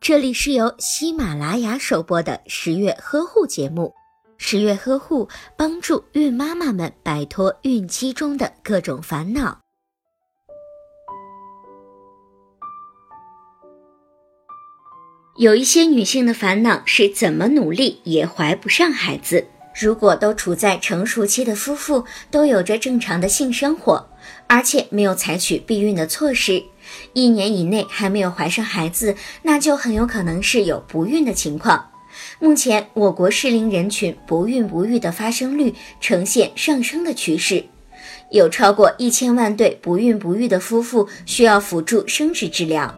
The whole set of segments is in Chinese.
这里是由喜马拉雅首播的十月呵护节目。十月呵护帮助孕妈妈们摆脱孕期中的各种烦恼。有一些女性的烦恼是怎么努力也怀不上孩子。如果都处在成熟期的夫妇都有着正常的性生活，而且没有采取避孕的措施，一年以内还没有怀上孩子，那就很有可能是有不孕的情况。目前，我国适龄人群不孕不育的发生率呈现上升的趋势，有超过一千万对不孕不育的夫妇需要辅助生殖治疗。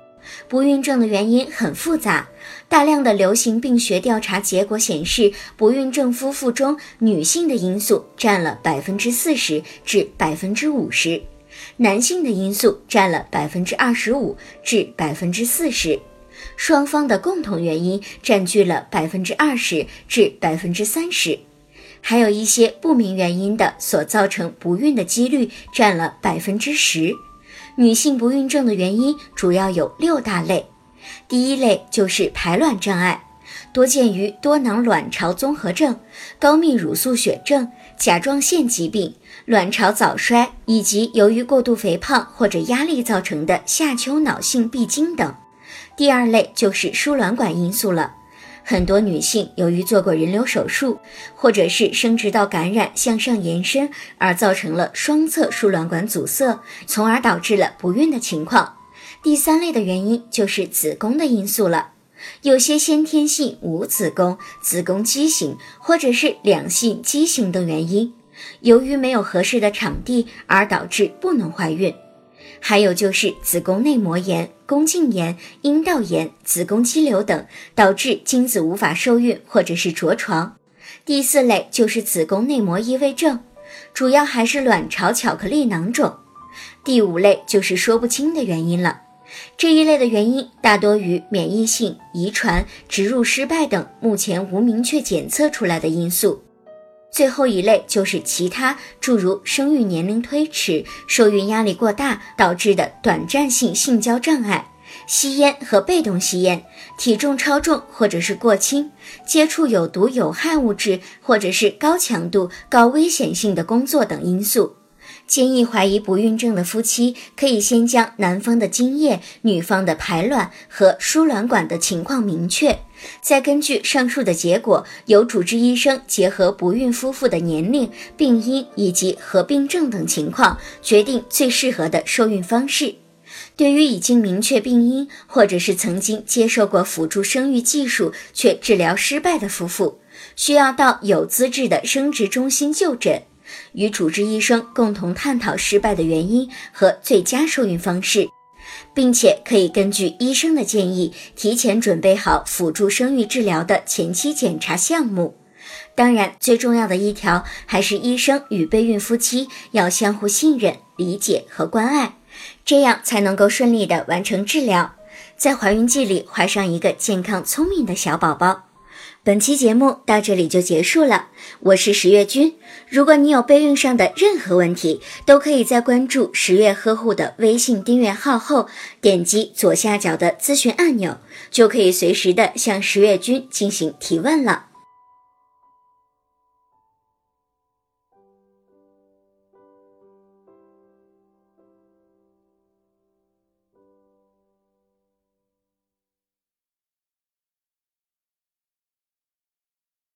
不孕症的原因很复杂，大量的流行病学调查结果显示，不孕症夫妇中女性的因素占了百分之四十至百分之五十，男性的因素占了百分之二十五至百分之四十，双方的共同原因占据了百分之二十至百分之三十，还有一些不明原因的所造成不孕的几率占了百分之十。女性不孕症的原因主要有六大类，第一类就是排卵障碍，多见于多囊卵巢综合症、高泌乳素血症、甲状腺疾病、卵巢早衰，以及由于过度肥胖或者压力造成的下丘脑性闭经等。第二类就是输卵管因素了。很多女性由于做过人流手术，或者是生殖道感染向上延伸，而造成了双侧输卵管阻塞，从而导致了不孕的情况。第三类的原因就是子宫的因素了，有些先天性无子宫、子宫畸形，或者是两性畸形等原因，由于没有合适的场地而导致不能怀孕。还有就是子宫内膜炎、宫颈炎、阴道炎、子宫肌瘤等，导致精子无法受孕或者是着床。第四类就是子宫内膜异位症，主要还是卵巢巧克力囊肿。第五类就是说不清的原因了，这一类的原因大多与免疫性、遗传、植入失败等目前无明确检测出来的因素。最后一类就是其他，诸如生育年龄推迟、受孕压力过大导致的短暂性性交障碍、吸烟和被动吸烟、体重超重或者是过轻、接触有毒有害物质或者是高强度高危险性的工作等因素。建议怀疑不孕症的夫妻，可以先将男方的精液、女方的排卵和输卵管的情况明确，再根据上述的结果，由主治医生结合不孕夫妇的年龄、病因以及合并症等情况，决定最适合的受孕方式。对于已经明确病因，或者是曾经接受过辅助生育技术却治疗失败的夫妇，需要到有资质的生殖中心就诊。与主治医生共同探讨失败的原因和最佳受孕方式，并且可以根据医生的建议，提前准备好辅助生育治疗的前期检查项目。当然，最重要的一条还是医生与备孕夫妻要相互信任、理解和关爱，这样才能够顺利的完成治疗，在怀孕季里怀上一个健康聪明的小宝宝。本期节目到这里就结束了，我是十月君。如果你有备孕上的任何问题，都可以在关注十月呵护的微信订阅号后，点击左下角的咨询按钮，就可以随时的向十月君进行提问了。